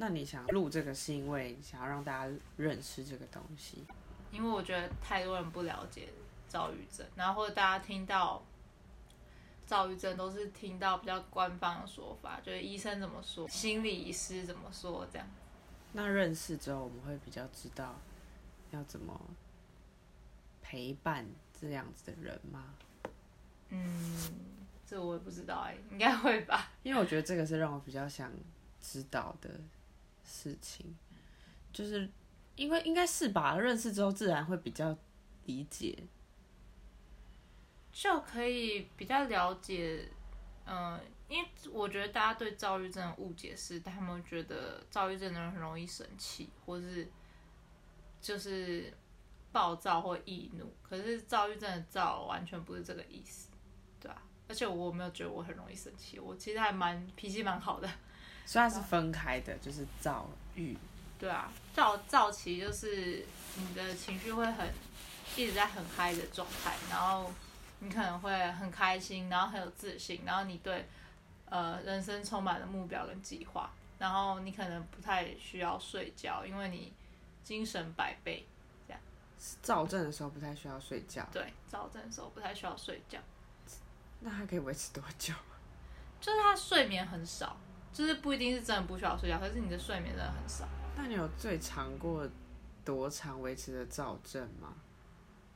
那你想录这个是因为想要让大家认识这个东西？因为我觉得太多人不了解躁郁症，然后或者大家听到躁郁症都是听到比较官方的说法，就是医生怎么说，心理医师怎么说这样。那认识之后，我们会比较知道要怎么陪伴这样子的人吗？嗯，这我也不知道哎、应该会吧。因为我觉得这个是让我比较想知道的事情，就是因为应该是吧，认识之后自然会比较理解。就可以比较了解，嗯、因为我觉得大家对躁郁症的误解是，他们觉得躁郁症的人很容易生气，或是就是暴躁或易怒。可是躁郁症的躁完全不是这个意思，对啊。而且我没有觉得我很容易生气，我其实还蛮脾气蛮好的，虽然是分开的，就是躁郁，对啊。躁躁期就是你的情绪会很一直在很嗨的状态，然后你可能会很开心，然后很有自信，然后你对呃人生充满了目标跟计划，然后你可能不太需要睡觉，因为你精神百倍。躁症的时候不太需要睡觉，对，躁症的时候不太需要睡觉，那它可以维持多久？就是他睡眠很少，就是不一定是真的不需要睡觉，可是你的睡眠真的很少。那你有最长过多长维持的躁症吗？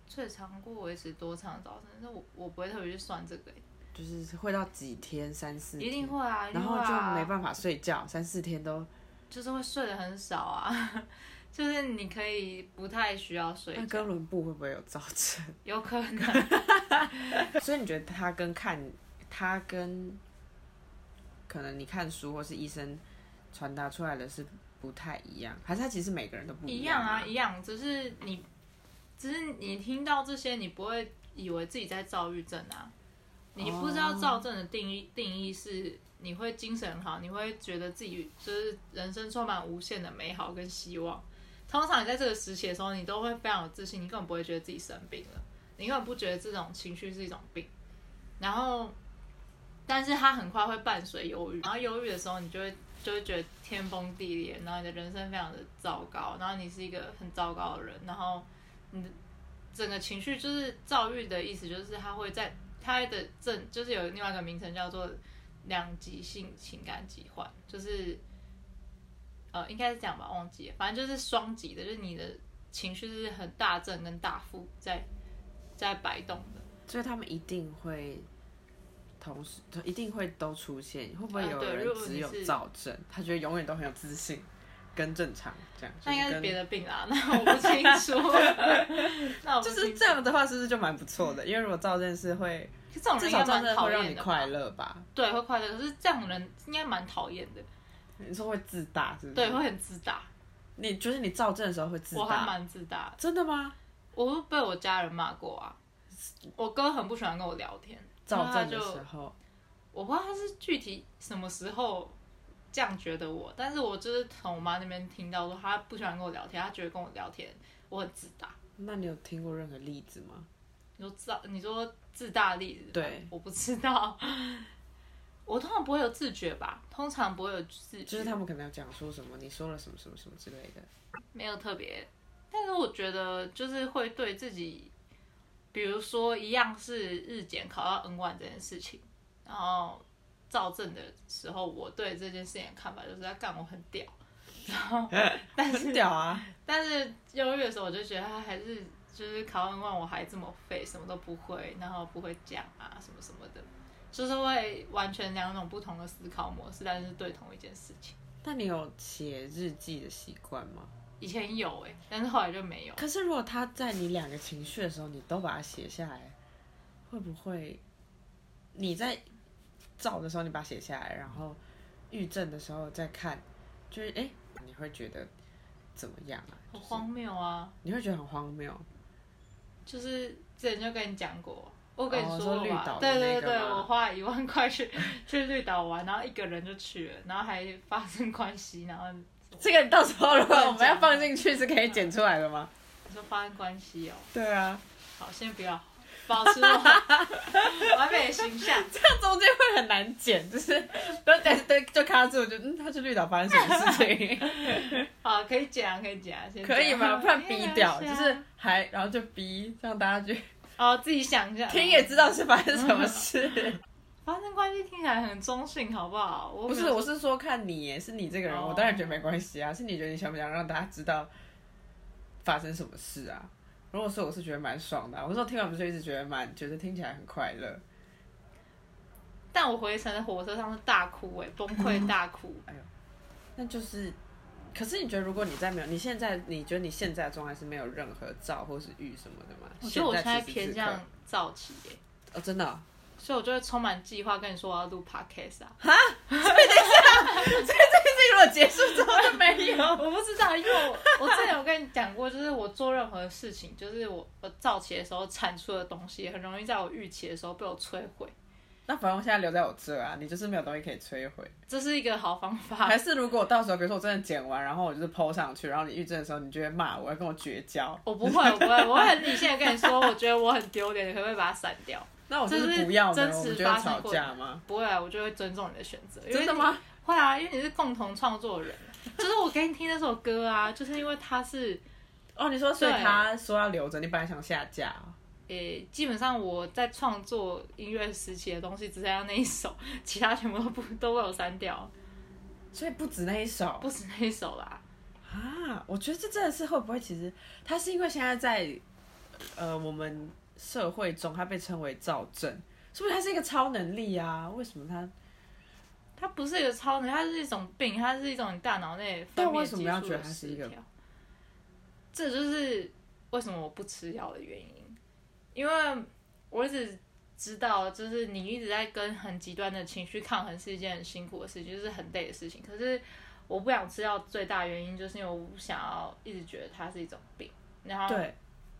最长过维持多长的早晨？但是我我不会特别去算这个欸、就是会到几天，三四天，一定会啊，然后就没办法睡觉，三四天都。就是会睡得很少啊，就是你可以不太需要睡觉，那哥伦布会不会有躁症？有可能。所以你觉得他跟看他跟可能你看书或是医生传达出来的是不太一样，还是他其实每个人都不样一样啊，一样，只是你，只是你听到这些，你不会以为自己在躁郁症啊。你不知道躁症的定义，定义是你会精神好，你会觉得自己就是人生充满无限的美好跟希望。通常你在这个时期的时候，你都会非常有自信，你根本不会觉得自己生病了，你根本不觉得这种情绪是一种病。然后，但是它很快会伴随忧郁，然后忧郁的时候，你就会就会觉得天崩地裂，然后你的人生非常的糟糕，然后你是一个很糟糕的人，然后你的整个情绪就是躁郁的意思，就是它会在它的症就是有另外一个名称叫做两极性情感疾患，就是呃应该是这样吧，忘记了，反正就是双极的，就是你的情绪是很大正跟大负在在摆动的。所以他们一定会同时，一定会都出现。会不会啊有人只有躁症，他觉得永远都很有自信，跟正常这样？那应该是跟别的病啦，那我不清楚。那我就是这样的话，是不是就蛮不错的？因为如果躁症是会，至人应该蛮少躁症会讨厌的吧让你快，乐吧？对，会快乐。可是这样的人应该蛮讨厌的，你说会自大，是不是？对，会很自大。你就是你躁症的时候会自大我还大，蛮自大，真的吗？我会被我家人骂过啊。我哥很不喜欢跟我聊天，躁症的然后他就时候，我不知道他是具体什么时候这样觉得我，但是我就是从我妈那边听到说他不喜欢跟我聊天，他觉得跟我聊天我很自大。那你有听过任何例子吗？你说自你说自大的例子，对我不知道。我通常不会有自觉吧，通常不会有自觉，就是他们可能要讲说什么，你说了什么什么什么之类的。没有特别，但是我觉得就是会对自己，比如说一样是日检考到 N 1这件事情，然后造证的时候，我对这件事情的看法就是在干我很屌，然后但是屌啊！但是忧郁的时候，我就觉得他还是就是考 N 万我还这么废，什么都不会，然后不会讲啊什么什么的，就是会完全两种不同的思考模式，但是对同一件事情。那你有写日记的习惯吗？以前有哎、但是后来就没有。可是如果他在你两个情绪的时候，你都把它写下来，会不会你在照的时候你把它写下来，然后郁症的时候再看，就是你会觉得怎么样啊？很荒谬啊！你会觉得很荒谬。就是之前就跟你讲过，我跟你哦说绿岛对对对，我花了一万块去 去绿岛玩，然后一个人就去了，然后还发生关系，然后这个到时候如果我们要放进去，是可以剪出来的吗？你说发生关系哦，对啊，好，先不要，保持完 完美的形象。这样中间会很难剪，就是，然后对对就卡住，就嗯，他去绿岛发生什么事情？好，可以剪啊，可以剪啊，先可以吗？不然逼掉，就是还然后就逼，让大家去哦，自己想一下。听也知道是发生什么事。发生关系听起来很中性，好不好？我不是，我是说看你耶，是你这个人，哦我当然觉得没关系啊。是你觉得你想不想让大家知道发生什么事啊？如果说我是觉得蛮爽的啊、我说听完不是就一直觉得蛮觉得听起来很快乐。但我回程的火车上是大哭哎、崩溃大哭。哎呦那就是，可是你觉得如果你在没有，你现在你觉得你现在的状态是没有任何躁或是郁什么的吗？我觉得我现在偏向早期哎、哦，真的哦、所以我就会充满计划跟你说我要录 podcast 啊。这如果结束之后就没有。我不知道，因为我我之前有跟你讲过，就是我做任何事情，就是我我早期的时候产出的东西，很容易在我预期的时候被我摧毁。那反正我现在留在我这啊，你就是没有东西可以摧毁。这是一个好方法还。是如果我到时候，比如说我真的剪完，然后我就是 PO 上去，然后你预诊的时候，你就会骂我，要跟我绝交。我不会，我不会，我会很理性的跟你说，我觉得我很丢脸，你可不可以把它删掉？那我就是不要呢，真实我就会吵发生过架吗？不会啊，我就会尊重你的选择。真的吗？会啊，因为你是共同创作人，就是我给你听那首歌啊，就是因为它是，哦，你说所以他说要留着，你本来想下架哦、诶、基本上我在创作音乐时期的东西只剩下那一首，其他全部都不 都被我删掉，所以不止那一首不止那一首啦。啊。我觉得这真的是会不会，其实他是因为现在在呃我们社会中，他被称为躁症，是不是他是一个超能力啊？为什么他？它不是一个超能力，它是一种病，它是一种你大脑内分但泌为什么要觉得激素的它是一个失调？这就是为什么我不吃药的原因，因为我一直知道，就是你一直在跟很极端的情绪抗衡是一件很辛苦的事情，就是很累的事情。可是我不想吃药，最大原因就是因为我不想要一直觉得它是一种病，然后对，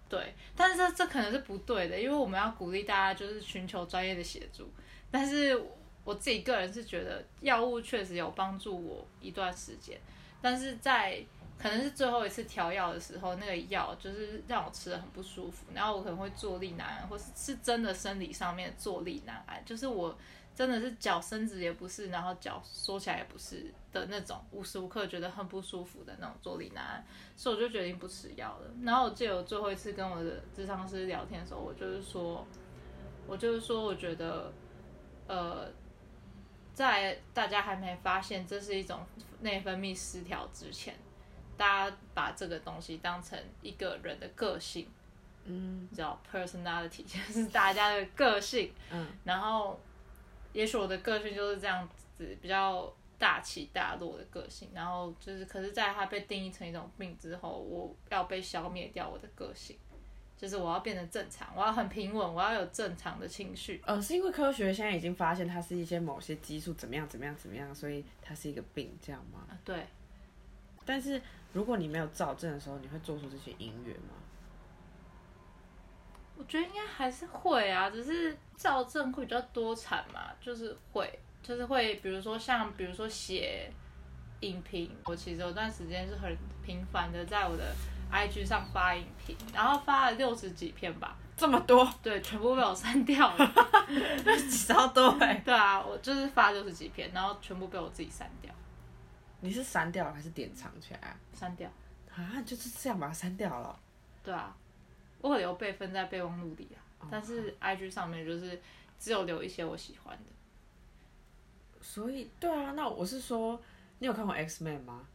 对，但是这这可能是不对的，因为我们要鼓励大家就是寻求专业的协助。但是我自己个人是觉得药物确实有帮助我一段时间，但是在可能是最后一次调药的时候，那个药就是让我吃的很不舒服，然后我可能会坐立难安，或是是真的生理上面坐立难安，就是我真的是脚伸直也不是，然后脚缩起来也不是的那种，无时无刻觉得很不舒服的那种坐立难安。所以我就决定不吃药了。然后我记得我最后一次跟我的智商师聊天的时候，我就是说，我就是说，我觉得，呃，在大家还没发现这是一种内分泌失调之前，大家把这个东西当成一个人的个性，嗯。你知道 personality 就是大家的个性，嗯，然后也许我的个性就是这样子，比较大起大落的个性，然后就是，可是在它被定义成一种病之后，我要被消灭掉我的个性，就是我要变得正常，我要很平稳，我要有正常的情绪。呃，是因为科学现在已经发现它是一些某些激素怎么样怎么样怎么样，所以它是一个病，这样吗？啊，对，但是如果你没有躁症的时候，你会做出这些音乐吗？我觉得应该还是会啊，只是躁症会比较多产嘛，就是会，就是会，比如说像比如说写影评，我其实有段时间是很频繁的在我的 IG 上发影评，然后发了六十几篇吧，这么多，对，全部被我删掉了。超多哎、对啊，我就是发六十几篇，然后全部被我自己删掉，你是删掉了还是典藏起来啊？删掉。啊，就是这样把它删掉了。对啊，我有留备份在备忘录里啊，但是 IG 上面就是只有留一些我喜欢的。所以，对啊，那我是说，你有看过 X Man 吗？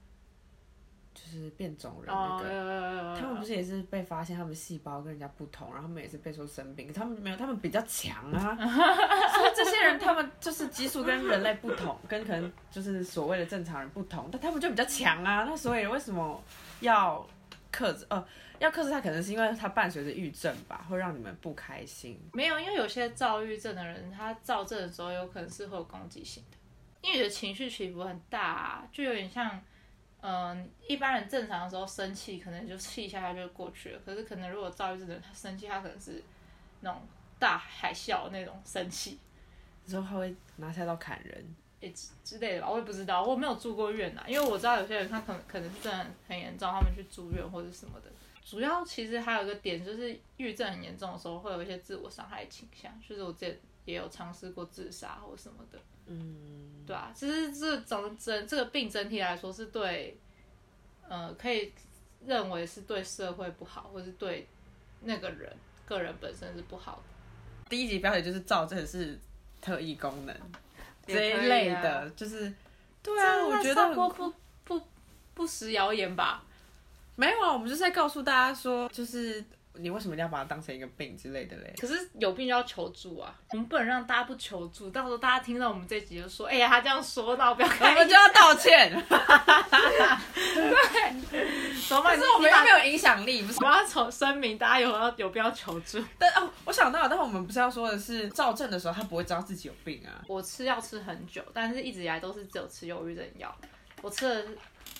就是变种人那哦，个。他们不是也是被发现他们细胞跟人家不同，然后他们也是被说生病，可他们没有，他们比较强啊。所以这些人他们就是激素跟人类不同，跟可能就是所谓的正常人不同，但他们就比较强啊。那所以为什么要克制？呃，要克制他，可能是因为他伴随着郁症吧，会让你们不开心。没有，因为有些躁郁症的人，他躁症的时候有可能是会有攻击性的，因为你的情绪起伏很大、啊，就有点像，嗯、一般人正常的时候生气，可能就气一下下就过去了。可是可能如果躁郁症的人，他生气，他可能是那种大海啸那种生气，之后他会拿菜刀砍人。诶之之类的吧，我也不知道，我没有住过院呐、因为我知道有些人他可能可能是真的很严重，他们去住院或者什么的。主要其实还有一个点就是，抑郁症很严重的时候会有一些自我伤害倾向，就是我之前也有尝试过自杀或什么的。嗯，对啊，其实这整整这个病整体来说是对，呃，可以认为是对社会不好，或是对那个人个人本身是不好的。第一集标题就是造正是特异功能这一类啊的，就是对啊，我觉得不不不实谣言吧？没有啊，我们就是在告诉大家说，就是你为什么一定要把它当成一个病之类的嘞？可是有病就要求助啊，我们不能让大家不求助，到时候大家听到我们这集就说，哎呀，他这样说，那我不要我看们就要道歉，怎么办？可是我们又没有影响力，不是我？们要从声明，大家有要有必要求助。但哦，我想到了，但我们不是要说的是，照症的时候他不会知道自己有病啊。我吃药吃很久，但是一直以来都是只有吃忧郁症药。我吃了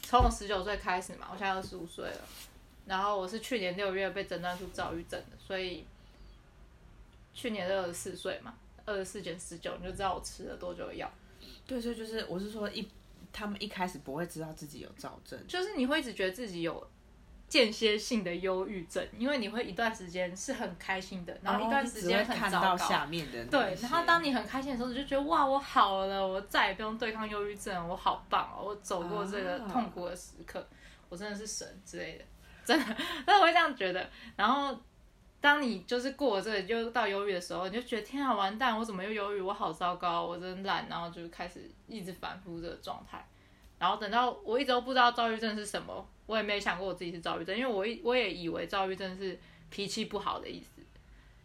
从我十九岁开始嘛，我现在二十五岁了，然后我是去年六月被诊断出躁郁症的，所以去年二十四岁嘛，二十四减十九，你就知道我吃了多久的药。对，所以就是我是说一，他们一开始不会知道自己有躁症，就是你会一直觉得自己有间歇性的忧郁症，因为你会一段时间是很开心的，然后一段时间看到。下面的那对，然后当你很开心的时候，你就觉得哇，我好了，我再也不用对抗忧郁症，我好棒哦，我走过这个啊痛苦的时刻，我真的是神之类的，真的，但我会这样觉得。然后当你就是过了这个又到忧郁的时候，你就觉得天啊，完蛋，我怎么又忧郁？我好糟糕，我真懒，然后就开始一直反复这个状态。然后等到我一直都不知道躁郁症是什么，我也没想过我自己是躁郁症，因为我一我也以为躁郁症是脾气不好的意思。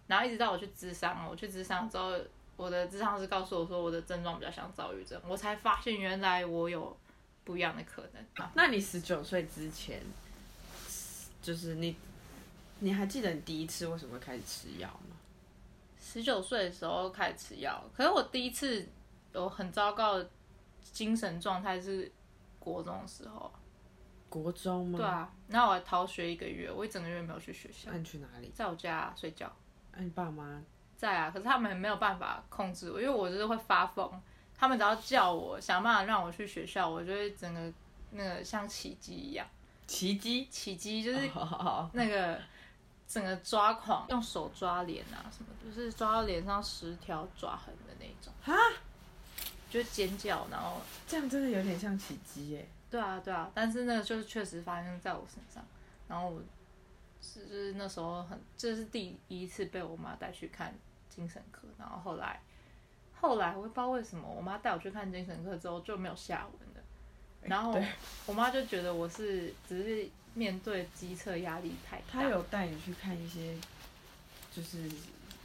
然后一直到我去咨商，我去咨商之后，我的咨商师告诉我说我的症状比较像躁郁症，我才发现原来我有不一样的可能。那你十九岁之前，就是你，你还记得你第一次为什么会开始吃药吗？十九岁的时候开始吃药，可是我第一次有很糟糕的精神状态是国中的时候。国中吗？对。啊，然后我还逃学一个月，我一整个月没有去学校那，你去哪里？在我家睡觉。那、你爸妈？在啊，可是他们没有办法控制我，因为我就是会发疯。他们只要叫我想办法让我去学校，我就会整个那个像奇迹一样，奇迹。奇迹就是那个整个抓狂，用手抓脸啊什么，就是抓到脸上十条抓痕的那种，哈，就尖叫，然后这样真的有点像奇迹耶。对啊对啊，但是那个就是确实发生在我身上，然后我是就是那时候很，这是第一次被我妈带去看精神科，然后后来后来我也不知道为什么，我妈带我去看精神科之后就没有下文了，然后我妈就觉得我是只是面对机测压力太大，他有带你去看一些，就是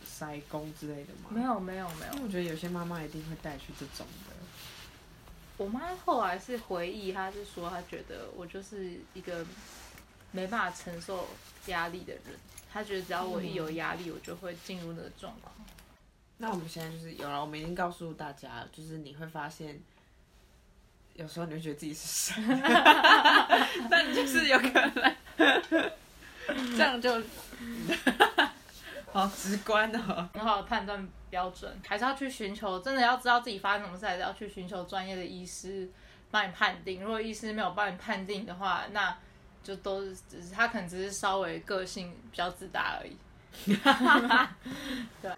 筛工之类的吗？没。有没有没有因为，我觉得有些妈妈一定会带去这种的。我妈后来是回忆，她是说她觉得我就是一个没办法承受压力的人，她觉得只要我一有压力，我就会进入那个状况。那我们现在就是有了，我们已经告诉大家，就是你会发现，有时候你会觉得自己是神，但就是有可能，这样就好直观哦。很好的判断标准，还是要去寻求，真的要知道自己发生什么事，还是要去寻求专业的医师帮你判定。如果医师没有帮你判定的话，那就都是只是他可能只是稍微个性比较自大而已。对，